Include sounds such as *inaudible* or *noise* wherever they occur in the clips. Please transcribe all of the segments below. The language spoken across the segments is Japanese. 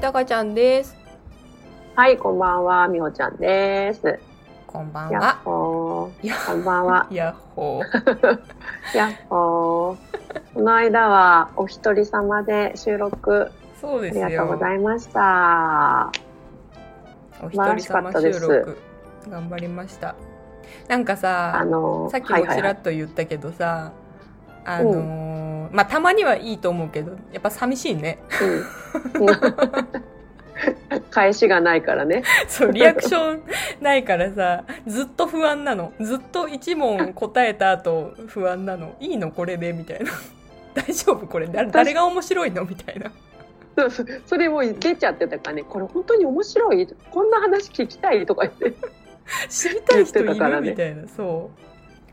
たかちゃんです。はい、こんばんは、みほちゃんです。こんばんは。こんばんは。*laughs* やっほー。*laughs* やっほー。この間はお一人様で収録そうですありがとうごよ。ざいました。お一人様収録頑張りました。なんかあさ、のさっきもちはいはいはいらっと言ったけどさ、あのーまあたまにはいいと思うけど、やっぱ寂しいね。うん *laughs* 返しがないからね。*laughs* そう、リアクションないからさ、ずっと不安なの。ずっと一問答えた後不安なの。いいのこれでみたいな。*laughs* 大丈夫これ誰誰が面白いの？みたいな。そうそうそれもう出ちゃってたからね、これ本当に面白い？こんな話聞きたいとか言って。知りたい人いる、みたいなそ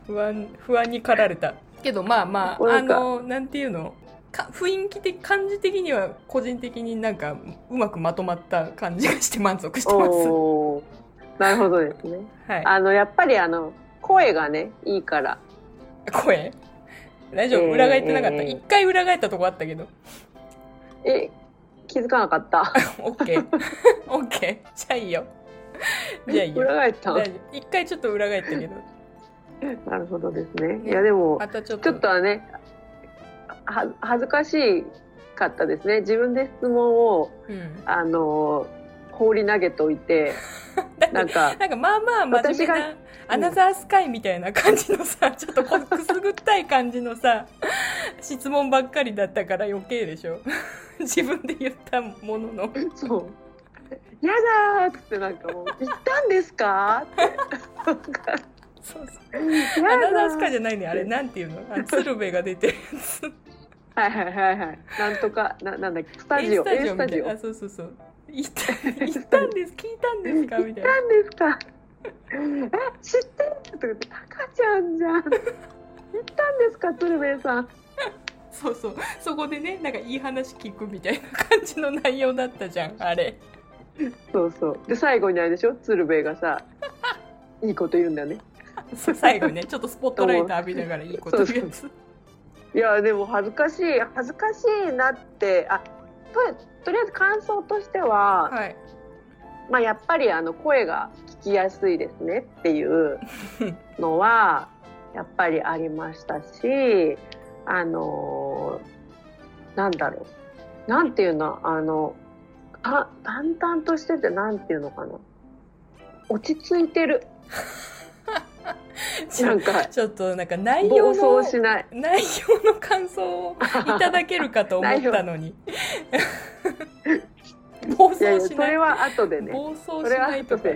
う不安不安に駆られたけどまあまああのなんていうの？か雰囲気的感じ的には個人的になんかうまくまとまった感じがして満足してます。なるほどですね。はい。あの、やっぱりあの、声がね、いいから。声？大丈夫？えー裏返ってなかった？えー。一回裏返ったとこあったけど。え、気づかなかった？オッケーオッケーじゃあいいよ。じゃあいいよ。裏返った一回ちょっと裏返ったけど *laughs* なるほどですね。ねいや、でも、またちょっとはね、は恥ずかしかったですね。自分で質問を、うんあの、放り投げとい *laughs* て、なんか、なんかまあまあ真面目私がなアナザースカイみたいな感じのさ、*laughs* ちょっとこくすぐったい感じのさ、質問ばっかりだったから余計でしょ。自分で言ったものの。そう。やだーっつってなんかもう、行ったんですかって。そうそう。アナやだザースカイじゃないね。あれなんていうの？あ鶴瓶が出てるやつ。はいはいはいはい。なんとか、ななんだっけ、スタジオ、スタジオ。みたいな。行っあ、そうそうそう。*laughs* 行った、行ったんです、聞いたんですか？みたいな。たんですかえ、知ってる？とか言って、赤ちゃんじゃん。行ったんですか、鶴瓶さん。そうそう。そこでね、なんかいい話聞くみたいな感じの内容だったじゃん、あれ。そうそう。で、最後にあれでしょ？鶴瓶がさ、いいこと言うんだよね。*laughs* 最後にね、ちょっとスポットライト浴びながらいいこと言うやつ。いや、でも恥ずかしい、恥ずかしいなって、あ、と、とりあえず感想としては、はい。まあやっぱりあの声が聞きやすいですねっていう *laughs* のは、やっぱりありましたし、あのーなんだろう。なんていうの、あの、た淡々としててなんていうのかな。落ち着いてる。*laughs* なんか、ちょっとなんか内容の暴走しない。内容の感想をいただけるかと思ったのに *laughs* 暴走しないそれは後でね。暴走しそれはないとか。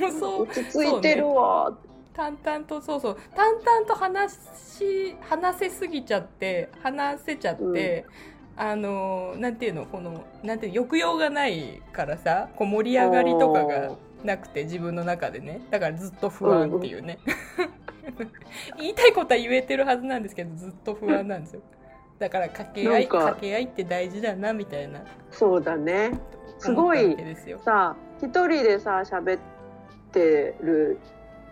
暴走落ち着いてるわ。淡々とそうそう淡々と話し話せすぎちゃって話せちゃって、あのなんていうのこのなんていうの抑揚がないからさこう盛り上がりとかがなくて自分の中でね。だからずっと不安っていうね、*laughs* 言いたいことは言えてるはずなんですけどずっと不安なんですよ。だから掛け合い掛け合いって大事だなみたいな。そうだね。すごいさ、一人でさ、喋ってる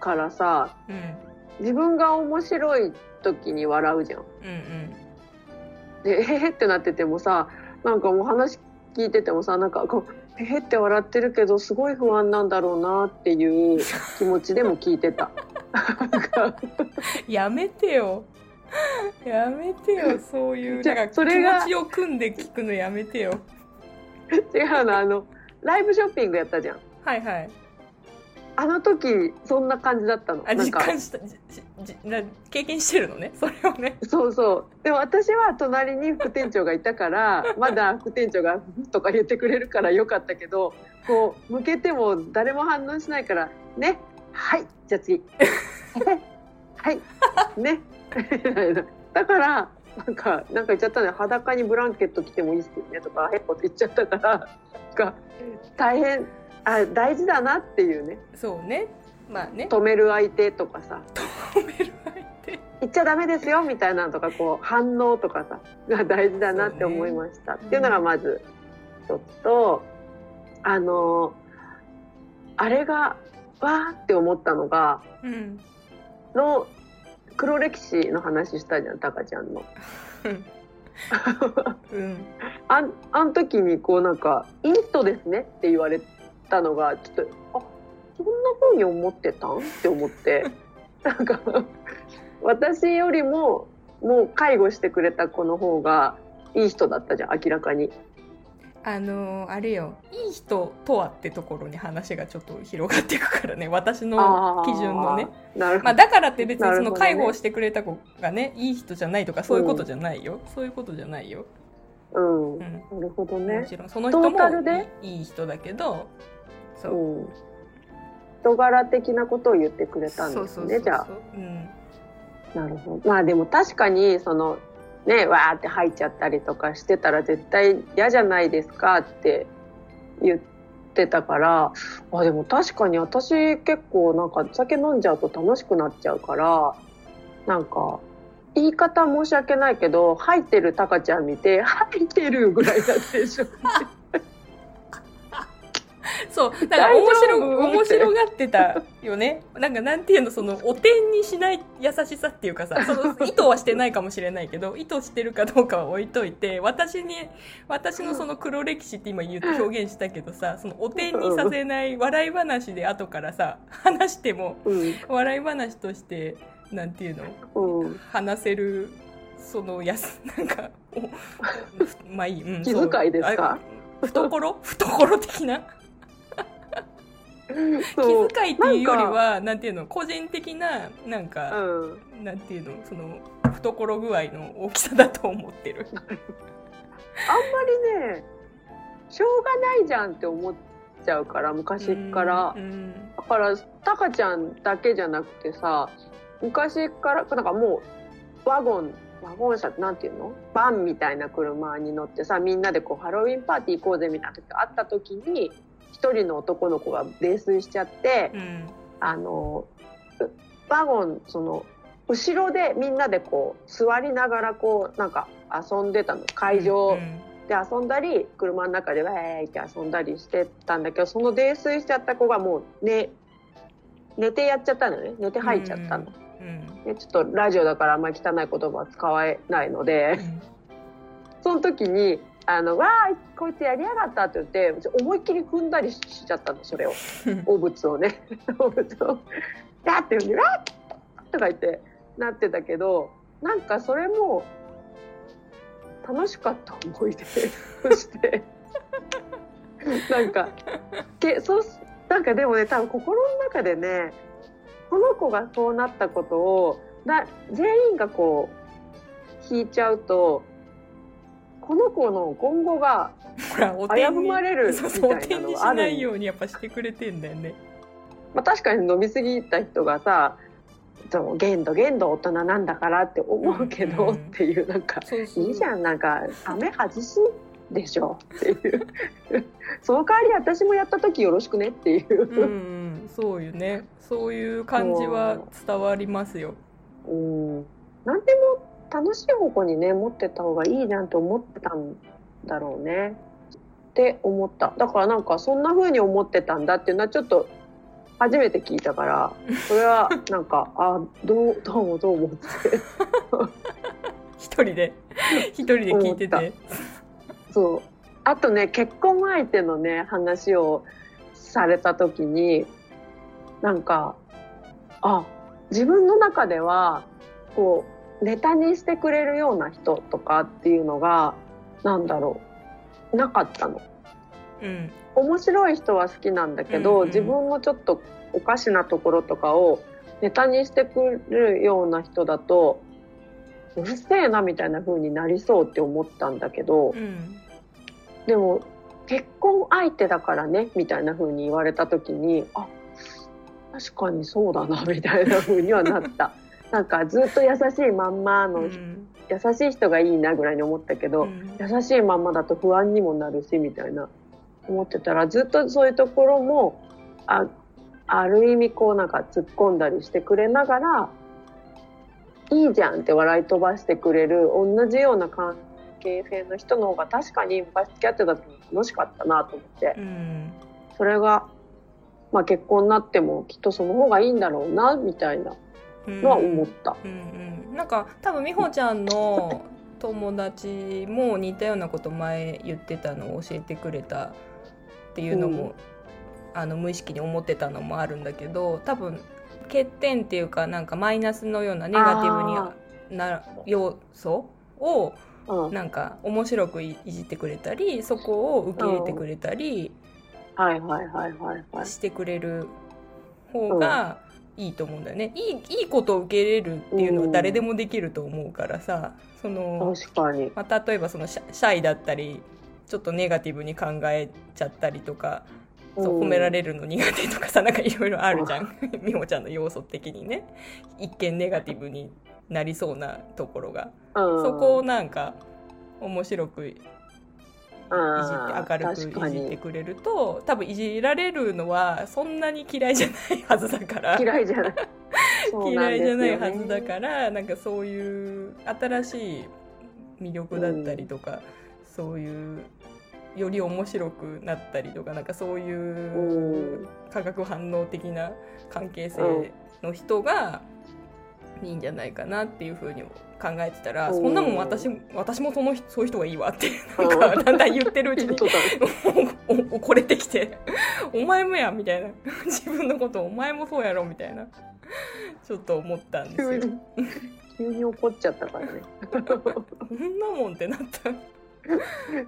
からさ、うん、自分が面白い時に笑うじゃん。うんうん。で、えへへってなっててもさ、なんかもう話聞いててもさ、なんかこう、へへって笑ってるけど、すごい不安なんだろうなっていう気持ちでも聞いてた。*laughs* やめてよ。やめてよ、そういう、じゃなんか気それが持ちを組んで聞くのやめてよ。*laughs* 違うの、あの、ライブショッピングやったじゃん。はいはい。あの時、そんな感じだったの。あ、なんか、実感した、じじな経験してるのね、*laughs* それをね。そうそう。でも私は隣に副店長がいたから、*laughs* まだ副店長が、とか言ってくれるからよかったけど、こう、向けても誰も反応しないから、ね、はい、じゃあ次。*laughs* はい、ね、みたいな。だから、なんか、なんか言っちゃったね。裸にブランケット着てもいいっすよねとか、へっこって言っちゃったから、なんか、大変、あ、大事だなっていうね。そうね。まあね。止める相手とかさ。止める相手。言っちゃダメですよみたいなのとかこう反応とかさが大事だなって思いました、っていうのがまずちょっとあのあれがわーって思ったのがうん。の黒歴史の話したじゃんタカちゃんの。うん *laughs* あんあん時にこうなんか「インストですね」って言われたのがちょっとあそんな風に思ってたん？って思って。*laughs* なんか私よりももう介護してくれた子の方がいい人だったじゃん明らかに。あのーあれよ。いい人とはってところに話がちょっと広がっていくからね。私の基準のね。まあ、だからって別にその介護をしてくれた子がねいい人じゃないとかそういうことじゃないよ、そういうことじゃないよ、うん、うん。なるほどもね。ちろん。その人もいい人だけどそうう、ん。人柄的なことを言ってくれたんですね。じゃあ。うんなるほど。まあでも確かにそのねわーって入っちゃったりとかしてたら絶対嫌じゃないですかって言ってたからあでも確かに私結構なんか酒飲んじゃうと楽しくなっちゃうからなんか言い方申し訳ないけど入ってるタカちゃん見て入ってるぐらいだったでしょ。*laughs* そうだから面大白面白がってたよね。なんかなんていうのそのお点にしない優しさっていうかさ *laughs* その意図はしてないかもしれないけど意図してるかどうかは置いといて私に私のその黒歴史って今言う表現したけどさそのお点にさせない笑い話で後からさ話してもうん。笑い話としてなんていうのうん。話せるそのやすなんかお *laughs* まあいい、うん、気遣いですか？懐？懐的な？気遣いっていうよりはなんていうの個人的ななんか、うん。なんていうのその懐具合の大きさだと思ってる。あんまりねしょうがないじゃんって思っちゃうから昔から。うんうん。だからタカちゃんだけじゃなくてさ昔からなんかもうワゴンワゴン車ってなんていうの？バンみたいな車に乗ってさみんなでこうハロウィンパーティー行こうぜみたいな時があった時に一人の男の子が泥酔しちゃって、うん。あのうワゴンその後ろでみんなでこう座りながらこうなんか遊んでたの。会場うんで遊んだり車の中でわーいって遊んだりしてたんだけどその泥酔しちゃった子がもう寝寝てやっちゃったのね。寝て吐いちゃったの。うんでちょっとラジオだからあんまり汚い言葉は使えないのでその時に「あのわーこいつやりやがった」って言って思いっきり踏んだりしちゃったのそれを。う *laughs* ん汚物をね汚物をガッて呼んで「わっ!」とか言ってなってたけどなんかそれも楽しかった思い出そしてなんかけそうなんかでもね多分心の中でねこの子がそうなったことをな全員がこう引いちゃうとこの子の今後がほらお危点にぶまれるみそうそうおたいな点にしあるないようにやっぱしてくれてんだよね。まあ、確かに飲み過ぎた人がさそう限度限度大人なんだからって思うけど、うんうんっていうなんかそうそう。いいじゃんなんかサメ外しでしょ。っていう。その代わり私もやった時よろしくねっていう、うんうんそうよね。そういう感じは伝わりますよ。うん、何でも楽しい方向にね持ってった方がいいじゃんって思ってたんだろうね。って思った。だからなんかそんな風に思ってたんだっていうのはちょっと初めて聞いたからそれはなんかあどうどうもどうもって。一人で。一人で聞いてて。そう。あとね結婚相手のね話をされた時になんかあ自分の中ではこうネタにしてくれるような人とかっていうのがなんだろうなかったの。うん。面白い人は好きなんだけど、うんうん。自分のちょっとおかしなところとかをネタにしてくるような人だとうるせえなみたいな風になりそうって思ったんだけど、うん。でも結婚相手だからねみたいな風に言われた時にあ確かにそうだなみたいな風にはなったなんかずっと優しいまんまの、うん。優しい人がいいなぐらいに思ったけど、うん。優しいまんまだと不安にもなるしみたいな。思ってたらずっとそういうところもあある意味こうなんか突っ込んだりしてくれながらいいじゃんって笑い飛ばしてくれる同じような関係性の人の方が確かに昔付き合ってた時に楽しかったなと思って。うん。それが、まあ、結婚になってもきっとその方がいいんだろうなみたいなのは思った。うんうん。なんか多分美穂ちゃんの友達も似たようなこと前言ってたのを教えてくれたっていうのも、うん。あの無意識に思ってたのもあるんだけど多分欠点っていうかなんかマイナスのようなネガティブにな要素をうん。なんか面白くいいじってくれたりそこを受け入れてくれたりはいはいはいはいはい。してくれる方がいいと思うんだよね。いいいいことを受け入れるっていうのは誰でもできると思うからさ。その、まあ、例えばそのシャイだったりちょっとネガティブに考えちゃったりとかそう褒められるの苦手とかさなんかいろいろあるじゃん。*laughs* 美穂ちゃんの要素的にね。一見ネガティブになりそうなところが、うん。そこをなんか面白くいじって明るくいじってにくれると多分いじられるのはそんなに嫌いじゃないはずだから。嫌いじゃない。*laughs* 嫌いじゃないはずだらからなんかそういう新しい魅力だったりとか、そういうより面白くなったりとかなんかそういう化学反応的な関係性の人がいいんじゃないかなっていうふうに考えてたら、うんそんなもん私私もその人そういう人がいいわってうん *laughs* なんかだんだん言ってるうちに怒れてきて「お前もや」みたいな自分のこと「お前もそうやろ」みたいなちょっと思ったんですよ。急に怒っちゃったからねそんなもんってなった。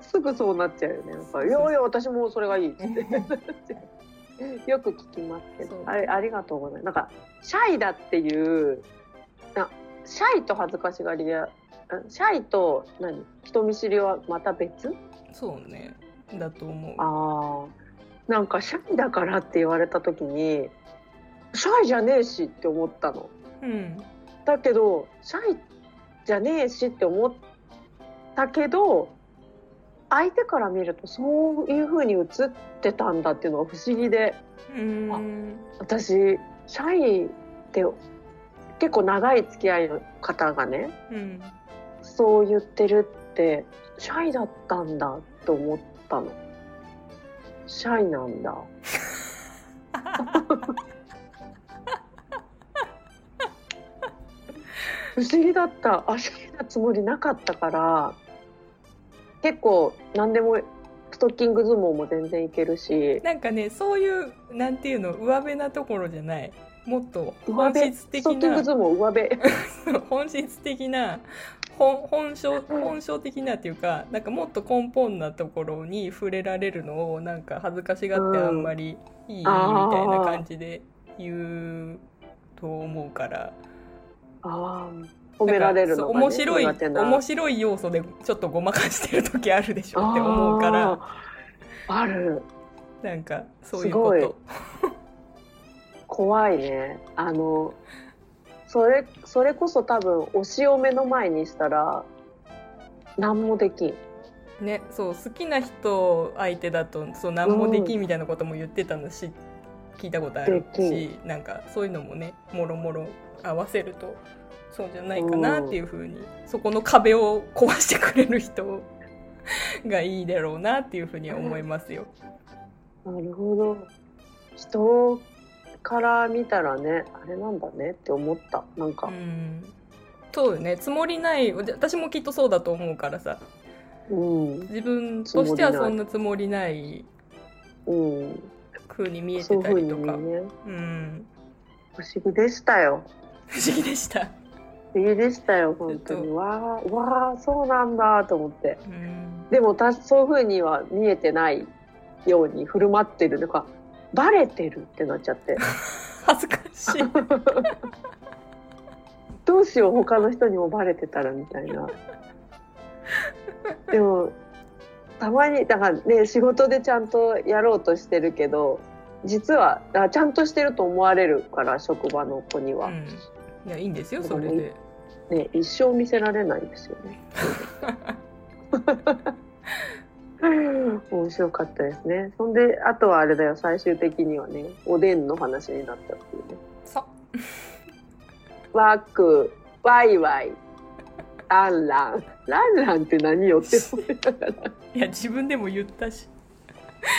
すぐそうなっちゃうよねやっぱいやいや私もそれがいいってよく聞きますけどあれありがとうございますなんかシャイだっていうなシャイと恥ずかしがりやあシャイと何？人見知りはまた別？そうね。だと思う。あんかシャイだからって言われた時にシャイじゃねえしって思ったの。うん。だけどシャイじゃねえしって思ったけど相手から見るとそういう風に映ってたんだっていうのが不思議で。うーん。私シャイって結構長い付き合いの方がねうんそう言ってるってシャイだったんだと思ったの。シャイなんだ。*laughs* 不思議だった。あシャイなつもりなかったから結構何でもストッキング相撲も全然いけるし。なんかねそういうなんていうの上辺なところじゃないもっと上本辺質的な本質的な *laughs* 本本性本性的なっていうかなんかもっと根本なところに触れられるのをなんか恥ずかしがってうんあんまりいいみたいな感じで言うと思うから。あー。褒められるのが、ね、面白い面白い要素でちょっとごまかしてる時あるでしょって思うから。ある。なんかそういうこと。怖いね。あのそれそれこそ多分推しを目の前にしたら何もできん。ね、そう好きな人相手だとそう何もできんみたいなことも言ってたのし、聞いたことあるでしなんかそういうのもねもろもろ合わせるとそうじゃないかなっていうふうに、そこの壁を壊してくれる人 *laughs* がいいだろうなっていうふうには思いますよ。なるほど。人から見たらねあれなんだねって思った。なんか。うん。そうよね。つもりない。私もきっとそうだと思うからさ。うん。自分としてはそんなつもりない。うん。風に見えてたりとか、ね。うん、不思議でしたよ。不思議でした。不思議でしたよ本当に。わあわあそうなんだと思って。うん。でもたそういうふうには見えてないように振る舞ってるのかバレてるってなっちゃって。*laughs* 恥ずかしい。*laughs* どうしよう他の人にもバレてたらみたいな。*laughs* でもたまにだからね仕事でちゃんとやろうとしてるけど実はあちゃんとしてると思われるから職場の子には、うん、いやいいんですよそれで。ね一生見せられないですよね面白かったですね。そんであとはあれだよ最終的にはねおでんの話になったっていうね。そう。ワクワイワイランラン。ランランって何よって思いながら。いや自分でも言ったし。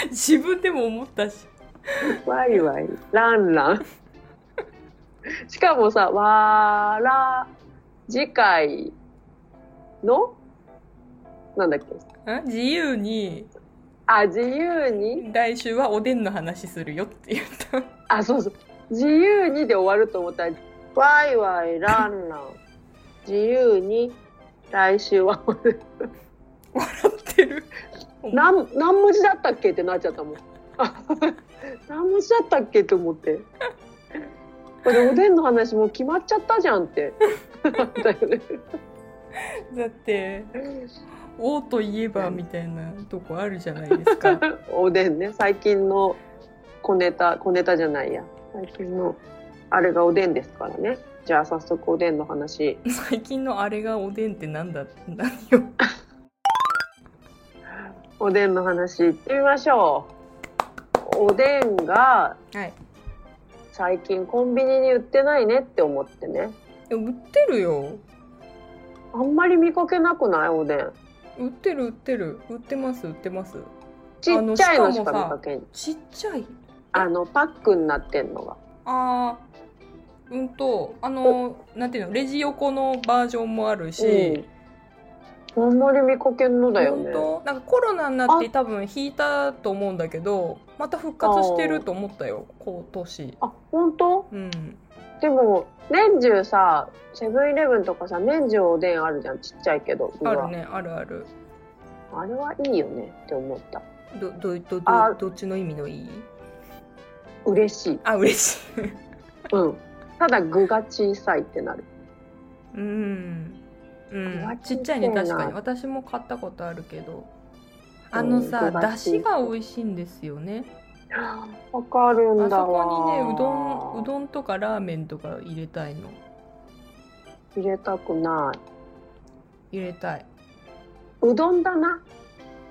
自分でも思ったし。ワイワイランラン。しかもさわら次回のなんだっけん？自由にあ、自由に？来週はおでんの話するよって言ったあ、そうそう。自由にで終わると思ったら、ワイワイランラン。自由に、来週は、笑ってる *laughs* 何、何文字だったっけってなっちゃったもん。あ *laughs* 何文字だったっけと思って。これおでんの話もう決まっちゃったじゃんって。*laughs* だって「お」といえばみたいなとこあるじゃないですか *laughs* おでんね。最近の小ネタ、小ネタじゃないや。最近の、あれがおでんですからね。じゃあ早速おでんの話。*laughs* 最近のあれがおでんってなんだ？*laughs* 何よおでんの話いってみましょう。おでんがはい最近コンビニに売ってないねって思ってね。え売ってるよあんまり見かけなくない？おでん。売ってる売ってる。売ってます売ってます。ちっちゃいのしか見かけん。ちっちゃい。あの、パックになってんのが。あーうんとあのなんていうのレジ横のバージョンもあるし、うん。あんまり見かけんのだよね。本当なんかコロナになって多分引いたと思うんだけどまた復活してると思ったよ今年。あ、本当うんでも、年中さ、セブンイレブンとかさ、年中おでんあるじゃん。ちっちゃいけど。ある。ねあるあるあれはいいよねって思った。どどどあどどっちの意味のいい？嬉しい。あ嬉しいうん。ただ具が小さいってなる。うんうんちっちゃいね確かに私も買ったことあるけどあのさ具がだしが美味しいんですよねわかるあそんだわ。こにねうどんうどんとかラーメンとか入れたいの？入れたくない。入れたいうどんだな。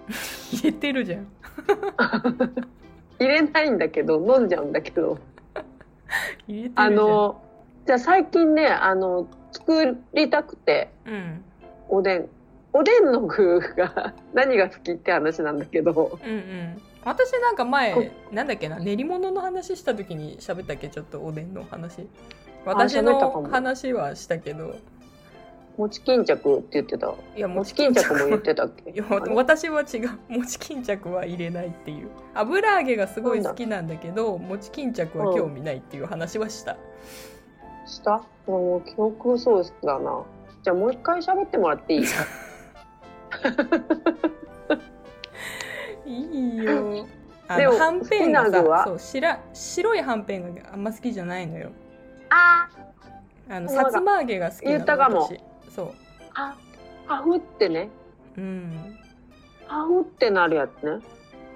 *laughs* 入れてるじゃん *laughs* 入れないんだけど、飲んじゃうんだけど。*laughs* あの、じゃあ最近ね、あの、作りたくて、うんおでん。おでんの具が何が好きって話なんだけど、うんうん。私なんか前なんだっけな練り物の話した時に喋ったっけ？ちょっとおでんの話。私の話はしたけど。餅巾着って言ってた。いや餅巾着も言ってたっけ？いや私は違う。餅巾着は入れないっていう。油揚げがすごい好きなんだけど餅巾着は興味ないっていう話はした、した？もう記憶喪失だな。じゃあもう一回喋ってもらっていい？*laughs* いいよ。*laughs* あでものはんぺんが好きな具は？さそう白白いはんぺんがあんま好きじゃないのよ。ああのそうだ。さつま揚げが好きなの言ったかも。私。そう。あ、ハフってね。うん。ハフってなるやつね。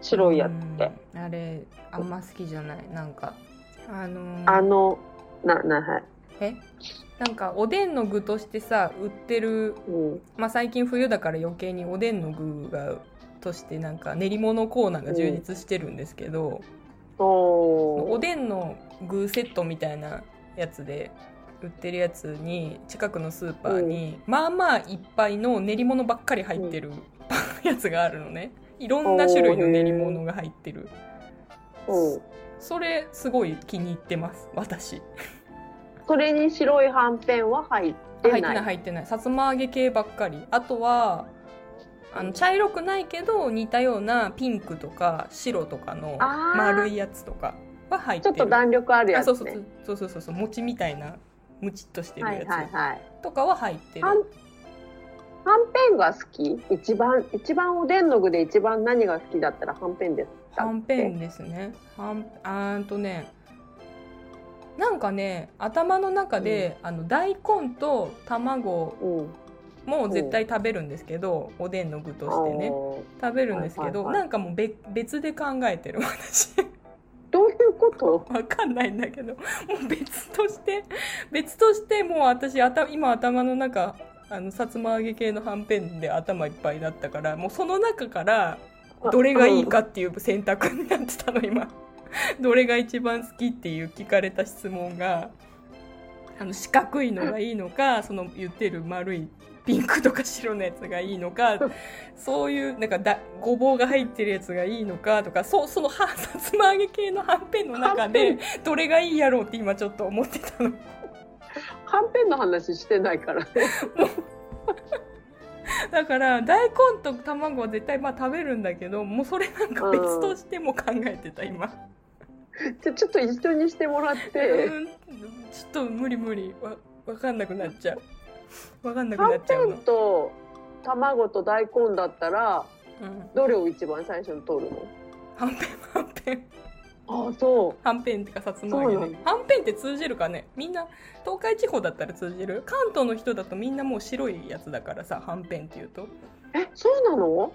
白いやつって。うん。あれあんま好きじゃない。なんかあのーあの、な、な、はい。え？なんかおでんの具としてさ売ってる、うん。まあ、最近冬だから余計におでんの具がとしてなんか練り物コーナーが充実してるんですけど、おでんの具セットみたいなやつで売ってるやつに近くのスーパーに、まあまあいっぱいの練り物ばっかり入ってる、*laughs* やつがあるのね。いろんな種類の練り物が入ってる。うん。それすごい気に入ってます私それに白いはんぺんは入ってない。入ってない入ってない。さつま揚げ系ばっかり。あとはあの茶色くないけど似たようなピンクとか白とかの丸いやつとかは入ってる。ちょっと弾力あるやつ、あそうね。そう。そうそうそう餅みたいなムチっとしてるはいやはいはい。つとかは入ってる、はんはんぺんが好き？一番、一番おでんの具で一番何が好きだったらはんぺんです。はんぺんですね。はんあーんとねなんかね頭の中で、あの大根と卵う。ん。も絶対食べるんですけど、おでんの具としてね。食べるんですけど、はいはいはい。なんかもう別別で考えてる私。どういうこと？わかんないんだけど。もう別として別としてもう私あた今頭の中あのさつま揚げ系のはんぺんで頭いっぱいだったからもうその中からどれがいいかっていう選択になってたの今 *laughs* どれが一番好きっていう聞かれた質問があの四角いのがいいのか *laughs* その言ってる丸いピンクとか白のやつがいいのか *laughs* そういうなんかだごぼうが入ってるやつがいいのかとかそそのはさつま揚げ系のはんぺんの中でどれがいいやろうって今ちょっと思ってたのはんぺんの話してないからね。*laughs* だから大根と卵は絶対まあ食べるんだけどもうそれなんか別としても考えてた今。じゃあちょっと一緒にしてもらって、うん。ちょっと無理無理。わ分かんなくなっちゃう。分かんなくなっちゃうの。んと卵と大根だったらうん。どれを一番最初に取るの？はんぺんはんぺんああそはんぺんってかさつま揚げはんぺんって通じるかね？みんな東海地方だったら通じる？関東の人だとみんなもう白いやつだからさはんぺんっていうと。うえそうなの？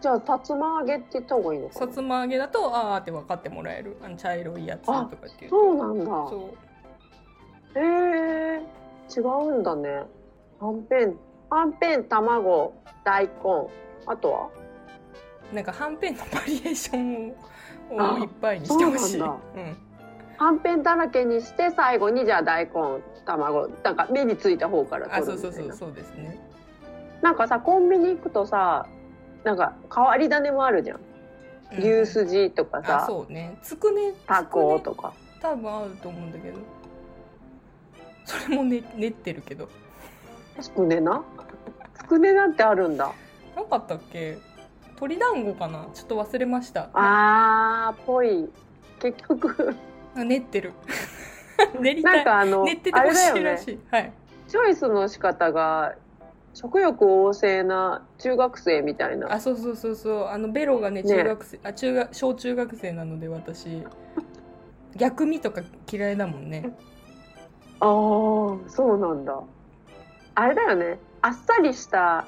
じゃあさつま揚げって言った方がいいのかな？さつま揚げだとあーって分かってもらえる。あの茶色いやつとかっていうと。そうなんだ。そう。へえ違うんだね。はんぺん。はんぺん卵大根。あとは？なんかはんぺんのバリエーションをあをいっぱいにしてほしい。そうなんだうんはんぺんだらけにして最後にじゃあ大根卵なんか目についた方からあ、取るみたいうなそうそそうそうですね。なんかさコンビニ行くとさなんか変わり種もあるじゃんうん牛すじとかあ、さ、そうね。つくね。タコつくねとか多分あると思うんだけど。それもね練ってるけど。つくねな？つくねなんてあるんだなかったっけ？鶏団子かな？ちょっと忘れました。あーぽい結局あ練ってる。*laughs* 練りたい。なんかあの練っててほあれだよねしいらしい。はい。チョイスの仕方が食欲旺盛な中学生みたいなあ、そうそうそうそう。あのベロがねね中学生、あ中学小中学生なので私。逆味とか嫌いだもんね。あーそうなんだあれだよねあっさりした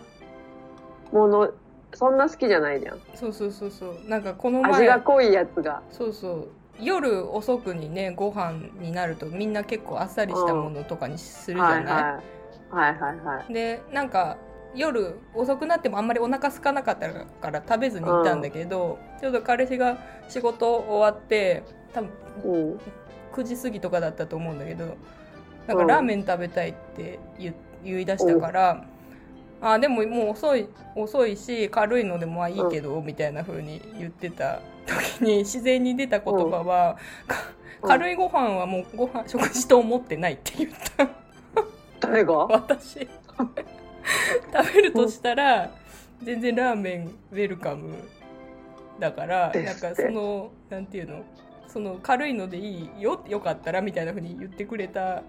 ものそんな好きじゃないじゃん。そうそうそうそう。なんかこの前味が濃いやつが。そうそう。夜遅くにねご飯になるとみんな結構あっさりしたものとかにするじゃない、はいはいはい。はいはいでなんか夜遅くなってもあんまりお腹空かなかったから食べずに行ったんだけど、ちょうど彼氏が仕事終わって多分うん9時過ぎとかだったと思うんだけどなんかうん。ラーメン食べたいって言言い出したから、あでももう遅い遅いし軽いのでもまあいいけど、みたいな風に言ってた時に *laughs* 自然に出た言葉は、かうん。軽いご飯はもうご飯食事と思ってないって言った。誰が？*laughs* 私。食べるとしたら全然ラーメンウェルカムだからなんかそのなんていうのその軽いのでいいよよかったらみたいな風に言ってくれた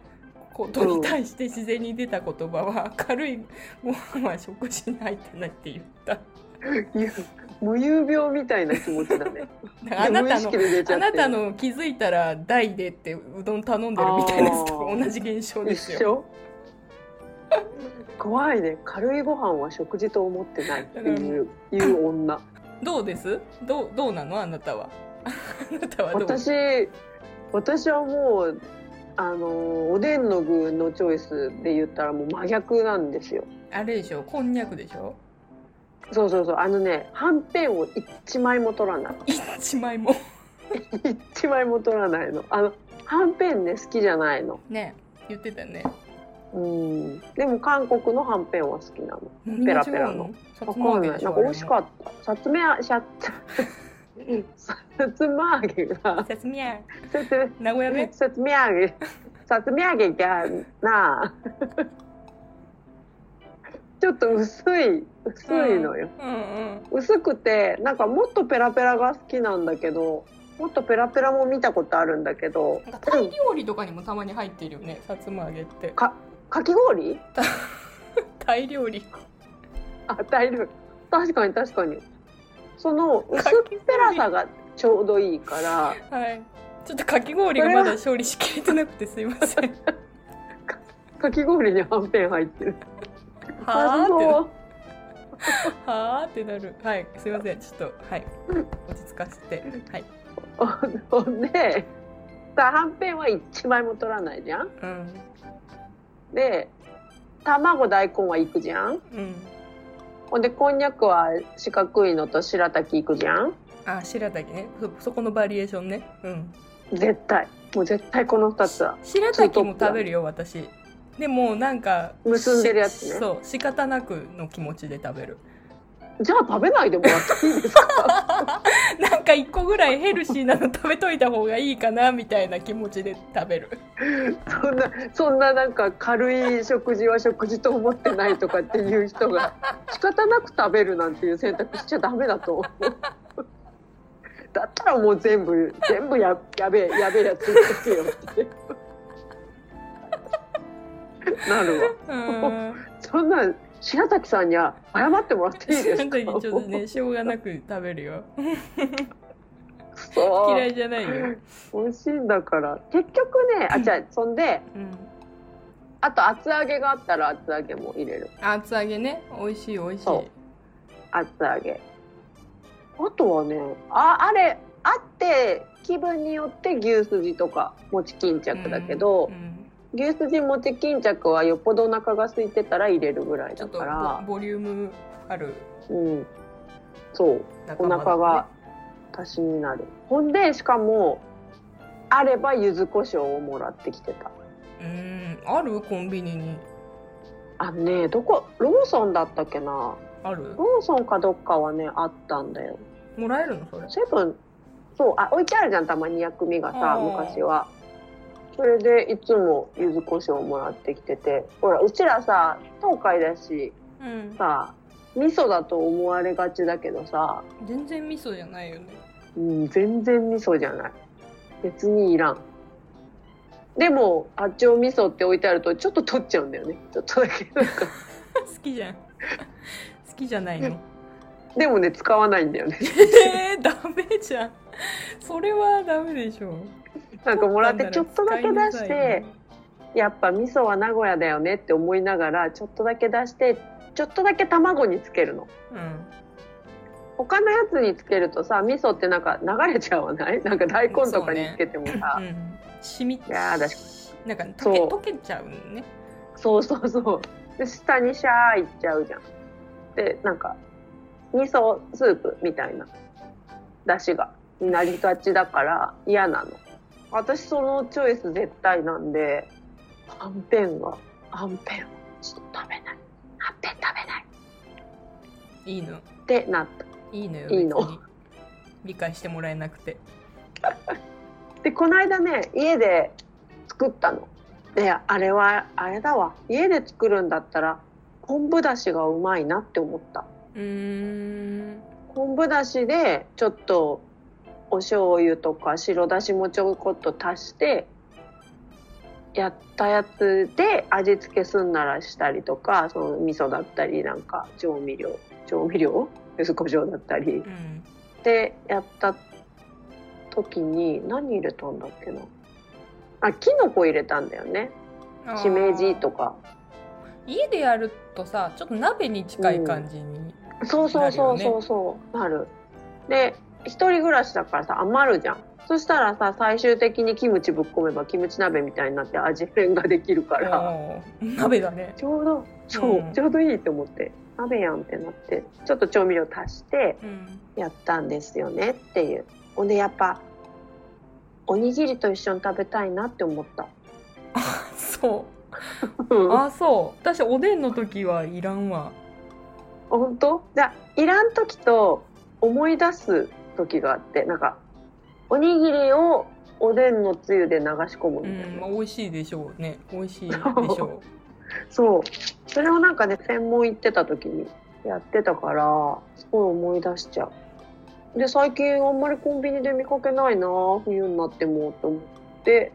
ことに対して自然に出た言葉は、軽いご飯は食事に入ってないって言ったいや無遊病みたいな気持ちだねあなたのあなたの気づいたら大でってうどん頼んでる。みたいなと同じ現象ですよ怖いね軽いご飯は食事と思ってないっていういう女どうですどうどうなのあなたはあなたはどう私私はもうあのおでんの具のチョイスで言ったらもう真逆なんですよ。あれでしょ？こんにゃくでしょ？そうそうそう。あのねはんぺんを一枚も取らない。一枚も？*laughs* 一枚も取らないの。あのはんぺんね好きじゃないの。ね言ってたよね。うん。でも韓国のはんぺんは好きなの。ペラペラの。さわつま揚げでしょかんない。なんか美味しかった。さつめあしゃさつま揚げが。さつみや。名古屋弁？さつみ揚げ。さつみ揚げがな。ちょっと薄い薄いのよ、うんうん薄くてなんかもっとペラペラが好きなんだけどもっとペラペラも見たことあるんだけど。なんかタイ料理とかにもたまに入ってるよねさつま揚げって。かかき氷？*laughs* タイ料理あ大量確かに確かにその薄っぺらさがちょうどいいからはい。ちょっとかき氷がまだ勝利しきれてなくてすいません。*laughs* かき氷にはんぺん入ってる。はあって。はあってなる。はい。すいません。ちょっとはい。落ち着かせて。はい。ほんでさはんぺんは一枚も取らないじゃん。うん。で卵大根はいくじゃん。うんほんでこんにゃくは四角いのと白滝いくじゃん？あ白滝ね。そそこのバリエーションね。うん。絶対。もう絶対この2つは。白滝も食べるよ私。でもなんか結んでるやつね。しそう。仕方なくの気持ちで食べるじゃあ食べないでもらっていいですか？*laughs* なんか一個ぐらいヘルシーなの食べといた方がいいかなみたいな気持ちで食べる。そんなそんななんか軽い食事は食事と思ってないとかっていう人が仕方なく食べるなんていう選択しちゃダメだと。思うだったらもう全部全部ややべえやべえやつ言ってけよって。*laughs* なるわ。うん。そんな白崎さんには謝ってもらっていいですか？ちょっとねしょうがなく食べるよ。嫌いじゃないよ、美味しいんだから。結局ねあじゃあそんでうん、あと厚揚げがあったら厚揚げも入れる。厚揚げね。美味しい美味しい。厚揚げ。あとはねああれあって気分によって牛すじとか餅巾着だけどう、ん牛すじ餅巾着はよっぽどお腹が空いてたら入れるぐらいちょっとだからボボリュームある。うん。そう。ね。腹が足しになる。ほんでしかもあれば柚子胡椒をもらってきてた。うん。あるコンビニに。あのねどこローソンだったっけな。ある？ローソンかどっかはねあったんだよ。もらえるのそれ？セブン。そうあ置いてあるじゃんたまに薬味がさ昔はそれでいつも柚子胡椒をもらってきててほらうちらさ東海だしうん。さ味噌だと思われがちだけどさ、全然味噌じゃないよね。うん、全然味噌じゃない。別にいらん。でも八丁味噌って置いてあるとちょっと取っちゃうんだよね。ちょっとだけなんか。*laughs* 好きじゃん。*laughs* 好きじゃないの。*laughs* でもね使わないんだよね。えー、ダメじゃん。それはダメでしょなんかもらってちょっとだけ出してやっぱ味噌は名古屋だよねって思いながらちょっとだけ出してちょっとだけ卵につけるの。いうん。他のやつにつけるとさ味噌ってなんか流れちゃわない？なんか大根とかにつけてもさ。うん染みやだなんか溶け溶けちゃうのね。そうそうそう。で下にシャーいっちゃうじゃん。でなんか味噌スープみたいな出汁がになりがちだから嫌なの私そのチョイス絶対なんではんぺんが。はんぺん。ちょっと食べない。はんぺん食べない。いいの？ってなった。いいのよいいの。理解してもらえなくて。*laughs* でこの間ね家で作ったの。であれはあれだわ。家で作るんだったら昆布だしがうまいなって思った。うーん。昆布だしでちょっとお醤油とか白だしもちょこっと足してやったやつで味付けすんならしたりとかその味噌だったりなんか調味料調味料？柚子胡椒だったり。うん。でやった時に何入れたんだっけな？あキノコ入れたんだよね。しめじとか。家でやるとさちょっと鍋に近い感じに、そうそうそうそうそう。なる。で一人暮らしだからさ余るじゃん。そしたらさ最終的にキムチぶっ込めばキムチ鍋みたいになって味変ができるから。鍋だね。ちょうどそう、うん。ちょうどいいと思って。鍋やんってなってちょっと調味料足してうん。やったんですよねっていう。ほんでやっぱおにぎりと一緒に食べたいなって思った。そう。うん。あそう。私おでんの時はいらんわ。本当？じゃあいらん時と思い出す時があってなんかおにぎりをおでんのつゆで流し込むうんだよね、んまあ、美味しいでしょうね。美味しいでしょそう。それをなんかね専門行ってた時にやってたからすごい思い出しちゃう。で最近あんまりコンビニで見かけないな冬になってもと思って。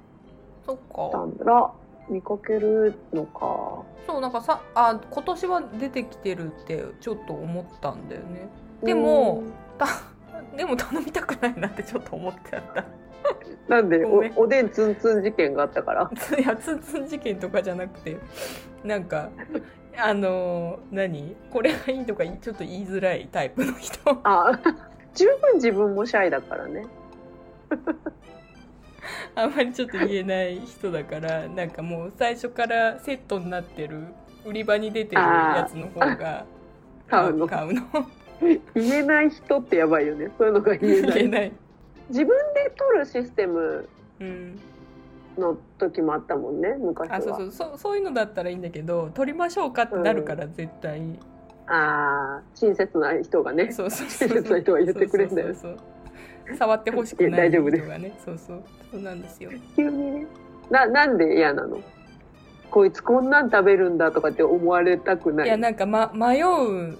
うそたっかんだ。ら見かけるのか。そうなんかさあ今年は出てきてるってちょっと思ったんだよね。でもたでも頼みたくないなってちょっと思っちゃった。なんでおおでんツンツン事件があったから。*laughs* いやツンツン事件とかじゃなくてなんかあの何？これがいいとかちょっと言いづらいタイプの人。あ十分自分もシャイだからね。*laughs* あんまりちょっと言えない人だからなんかもう最初からセットになってる売り場に出てるやつの方が買うの。買うの言えない人ってやばいよね。そういうのが言えない。ない、自分で取るシステムうん、の時もあったもんね昔は。あそうそう。そうそういうのだったらいいんだけど取りましょうかってなるから絶対、ああ親切な人がね。そうそうそう親切な人が言ってくれるんだよそうそうそう触ってほしくない人がね。そうそう。そうなんですよ。急にね。ななんで嫌なの？こいつこんなん食べるんだとかって思われたくない。いやなんか、ま、迷う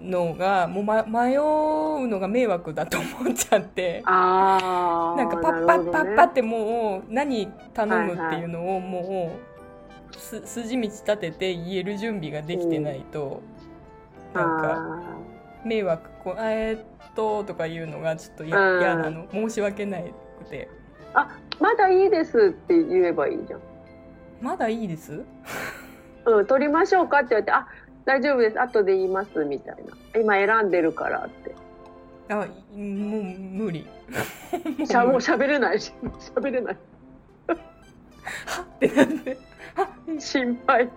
のがもう、ま、迷うのが迷惑だと思っちゃって。ああなんかパッパッパッパってもう何頼むっていうのをもうす筋道立てて言える準備ができてないとなんかあ迷惑こうえーっととか言うのがちょっと嫌なの申し訳ないくてーあまだいいですって言えばいいじゃんまだいいですうん、取りましょうかって言われて、あ、大丈夫です、後で言います、みたいな。今選んでるからって。あもう無理しゃもう喋れないし、喋れない。はってなってあ心配。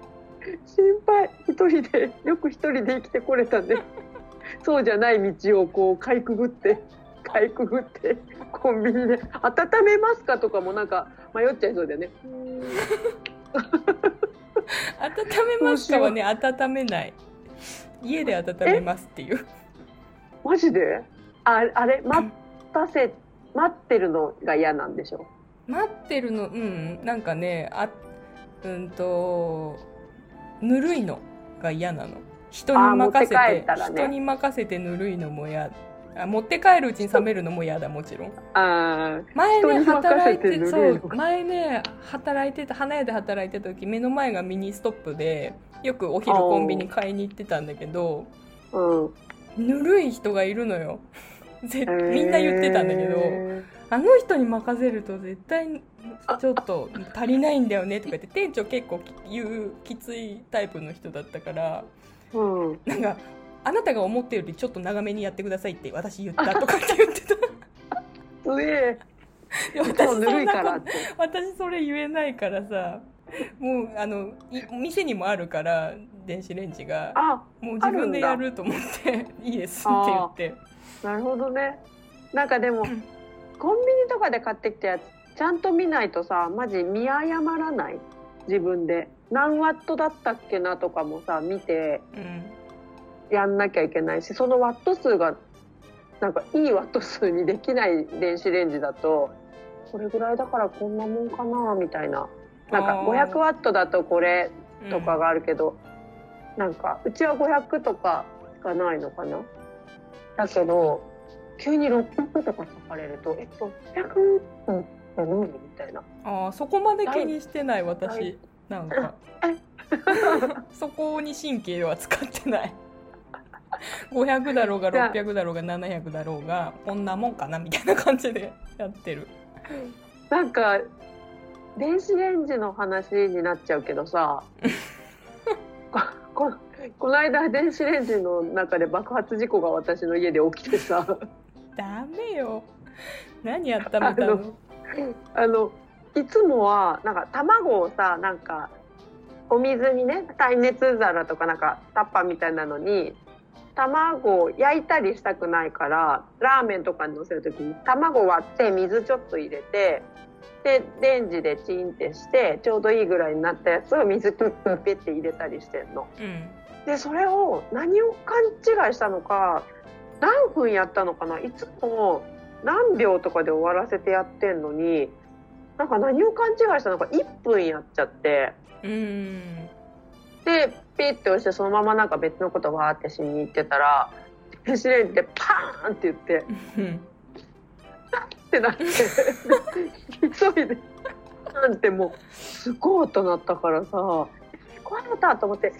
心配。一人で、よく一人で生きてこれたね。そうじゃない道をこう、かいくぐって、かいくぐって、コンビニで、温めますかとかもなんか迷っちゃいそうだよね。温めますかはね温めない。家で温めますっていう。マジで？ああれ、待たせ、待ってるのが嫌なんでしょ？待ってるのうん。なんかねあうんとぬるいのが嫌なの。人に任せてね。人に任せてぬるいのも嫌。あ持って帰るうちに冷めるのも嫌だもちろん。あ前ね働いてそう前ね働いてた花屋で働いてた時目の前がミニストップでよくお昼コンビニ買いに行ってたんだけどあ、うん。ぬるい人がいるのよ。*laughs* ぜみんな言ってたんだけど、へあの人に任せると絶対ちょっと足りないんだよねとか言って店長結構き言うきついタイプの人だったからーうん。なんかあなたが思ってるよりちょっと長めにやってくださいって私言ったとかって言ってた。すげえ。でいつも私ぬそんな。私それ言えないからさ。もうあのい店にもあるから電子レンジが。あ、もう自分でやると思っていいですって言って。なるほどね。なんかでも、ん。コンビニとかで買ってきたやつ、ちゃんと見ないとさ、マジ見誤らない？自分で。何ワットだったっけなとかもさ、見て。うんやんなきゃいけないし、そのワット数が、なんかいいワット数にできない電子レンジだと、これぐらいだからこんなもんかなみたいな。なんかあー。500ワットだとこれとかがあるけど、なんかうちは500とかしかないのかな。だけど急に600とか書かれると「え600って何?」みたいな。あーそこまで気にしてない私。なんか。*laughs* そこに神経は使ってない500だろうが600だろうが700だろうがこんなもんかなみたいな感じで *laughs* やってる。なんか電子レンジの話になっちゃうけどさ *laughs* こここの間電子レンジの中で爆発事故が私の家で起きてさ。ダメよ。何温めたのあのあのいつもはなんか卵をさなんかお水にね耐熱皿とかなんかタッパーみたいなのに卵を焼いたりしたくないからラーメンとかにのせる時に卵割って水ちょっと入れてでレンジでチンってしてちょうどいいぐらいになったやつを水ピッピッピッって入れたりしてんの。うん。でそれを何を勘違いしたのか何分やったのかないつも何秒とかで終わらせてやってんのになんか何を勘違いしたのか1分やっちゃって。うんでピッて押してそのままなんか別のことわーってしに行ってたら電子レンジでパーンって言ってうん *laughs* ってなって *laughs* 急いでなんてもうすごい音鳴ったからさ聞こえたと思って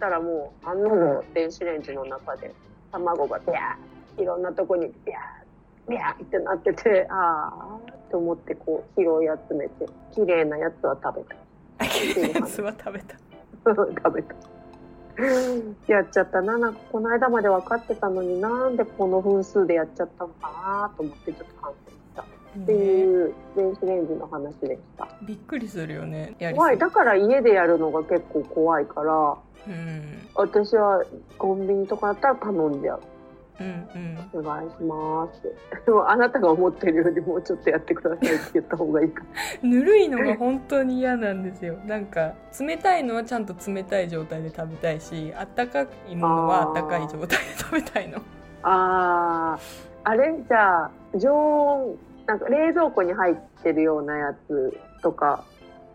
たらもうあんなの電子レンジの中で卵がビャーいろんなとこにビャービャーってなっててああと思ってこう拾い集めて綺麗なやつは食べた。綺麗なやつは食べた食べたやっちゃったななんかこの間まで分かってたのになんでこの分数でやっちゃったのかなと思ってちょっと反省したってねいう電子レンジの話でした。びっくりするよね怖い。だから家でやるのが結構怖いから、うん私はコンビニとかだったら頼んじゃう。うんうん。お願いしますでもあなたが思ってるよりもうちょっとやってくださいって言った方がいいか。*laughs* ぬるいのが本当に嫌なんですよ。なんか冷たいのはちゃんと冷たい状態で食べたいしあったかいものはあったかい状態で食べたいの。あー。あれ？じゃあ常温なんか冷蔵庫に入ってるようなやつとか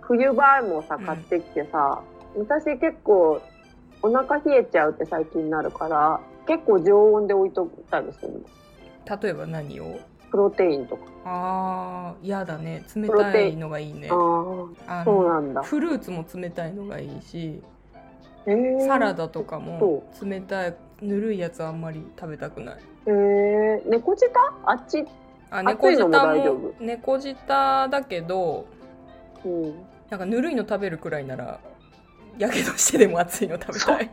冬場もさうん買ってきてさ、私結構お腹冷えちゃうって最近なるから結構常温で置いといたりするの例えば何を？プロテインとか、あー嫌だね。冷たいのがいいね。あああそうなんだ。フルーツも冷たいのがいいしえー、サラダとかも冷たいぬるいやつあんまり食べたくない。えー、猫舌？あっち？あ猫舌も猫舌だけどうん。なんかぬるいの食べるくらいならやけどしてでも熱いの食べたい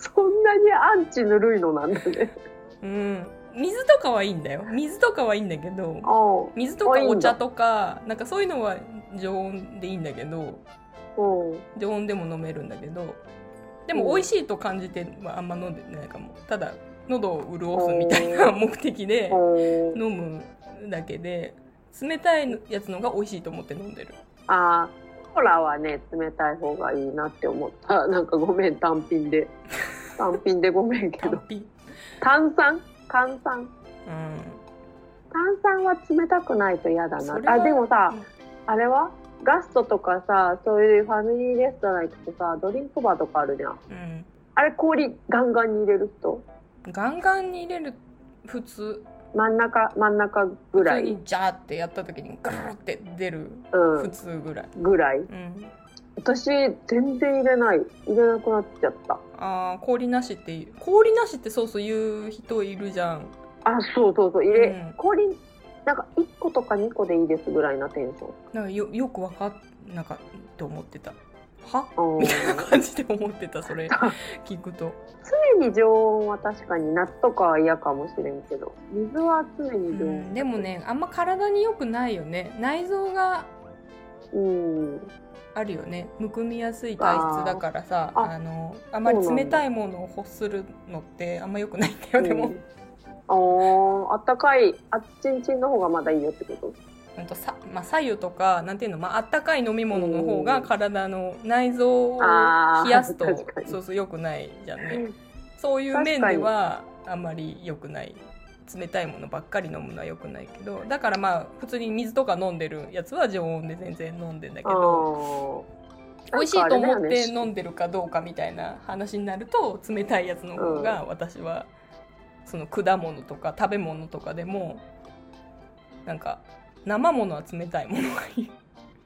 そんなにアンチぬるいのなんだね。うん。水とかはいいんだよ。水とかはいいんだけどあ水とかお茶とかなんかそういうのは常温でいいんだけど常温でも飲めるんだけどでも美味しいと感じてはあんま飲んでないかも。ただ喉を潤すみたいな目的で飲むだけで冷たいやつのが美味しいと思って飲んでる。あーコーラはね冷たい方がいいなって思った。*laughs* なんかごめん単品で。*laughs* 単品でごめんけど。炭酸？炭酸。うん。炭酸は冷たくないと嫌だな。あでもさうん。あれは？ガストとかさそういうファミリーレストラン行くとさドリンクバーとかあるじゃん。うん。あれ氷ガンガンに入れる人？ガンガンに入れる？普通真ん中真ん中ぐ普らい、通にジャーってやった時にガーって出るうん、普通ぐらい、ぐらい。うん、私全然入れない。入れなくなっちゃった。あー氷なしって氷なしってそうそう言う人いるじゃん。あそうそうそう。入れ、うん。氷なんか1個とか2個でいいですぐらいなテンション。なんかよよくわかんなかって思ってたは？うん。みたいな感じで思ってたそれ。*laughs* 聞くと。常に常温は確かに夏とかは嫌かもしれんけど。水は常に常温、うん、でもねあんま体に良くないよね。内臓がうん。あるよね。むくみやすい体質だからさああのあまり冷たいものを欲するのってあんま良くないんだよでも、う。んあーあったかいあっちんちんの方がまだいいよってこと？ほんとさ、まあ、左右とかなんていうの、まああったかい飲み物の方がうん。体の内臓を冷やすとそうそう良くないじゃんね。そういう面ではあんまり良くない。冷たいものばっかり飲むのは良くないけどだからまあ普通に水とか飲んでるやつは常温で全然飲んでんだけあどー。美味しいと思って飲んでるかどうかみたいな話になると冷たいやつの方が私はその果物とか食べ物とかでもなんか生ものは冷たいものがいい。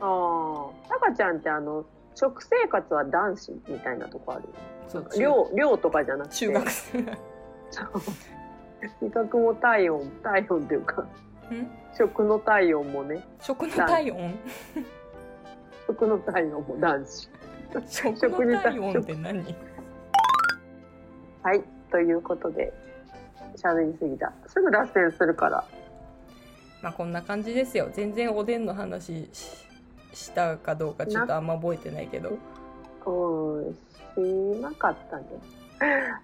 ああタカちゃんってあの食生活は男子みたいなとこある。そう量量とかじゃなくて。中学生。んそう味覚も体温体温っていうか。食の体温もね。食の体温？食の体温も男子。食の体温って何？はい。ということで喋りすぎた。すぐ脱線するからまあこんな感じですよ。全然おでんの話ししたかどうかちょっとあんま覚えてないけど。うんしなかったね。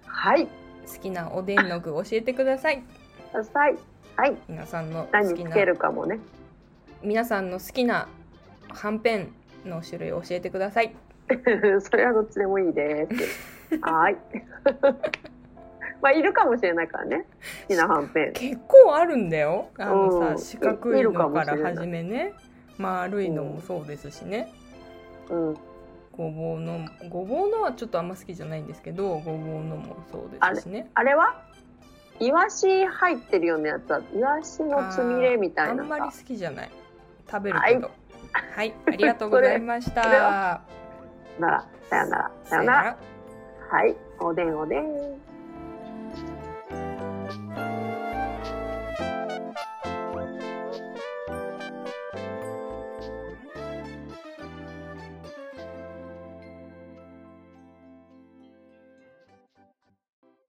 はい。好きなおでんの具教えてください。ください。はい。皆さんの好きなけるかもね。皆さんの好きなはんぺんの種類を教えてください。*laughs* それはどっちでもいいです。はい *laughs* まあいるかもしれないからね。好きなはんぺん。結構あるんだよ。あのさうん。四角いのから始めね。丸いのもそうですしね。うん。ごぼうのごぼうのはちょっとあんま好きじゃないんですけどごぼうのもそうですしね。あれは？イワシ入ってるようなやつはイワシのつみれみたいなあんまり好さきじゃない。食べるけど。はい、ありがとうございました。なら。さよなら。さよなら。はい。おでんおでん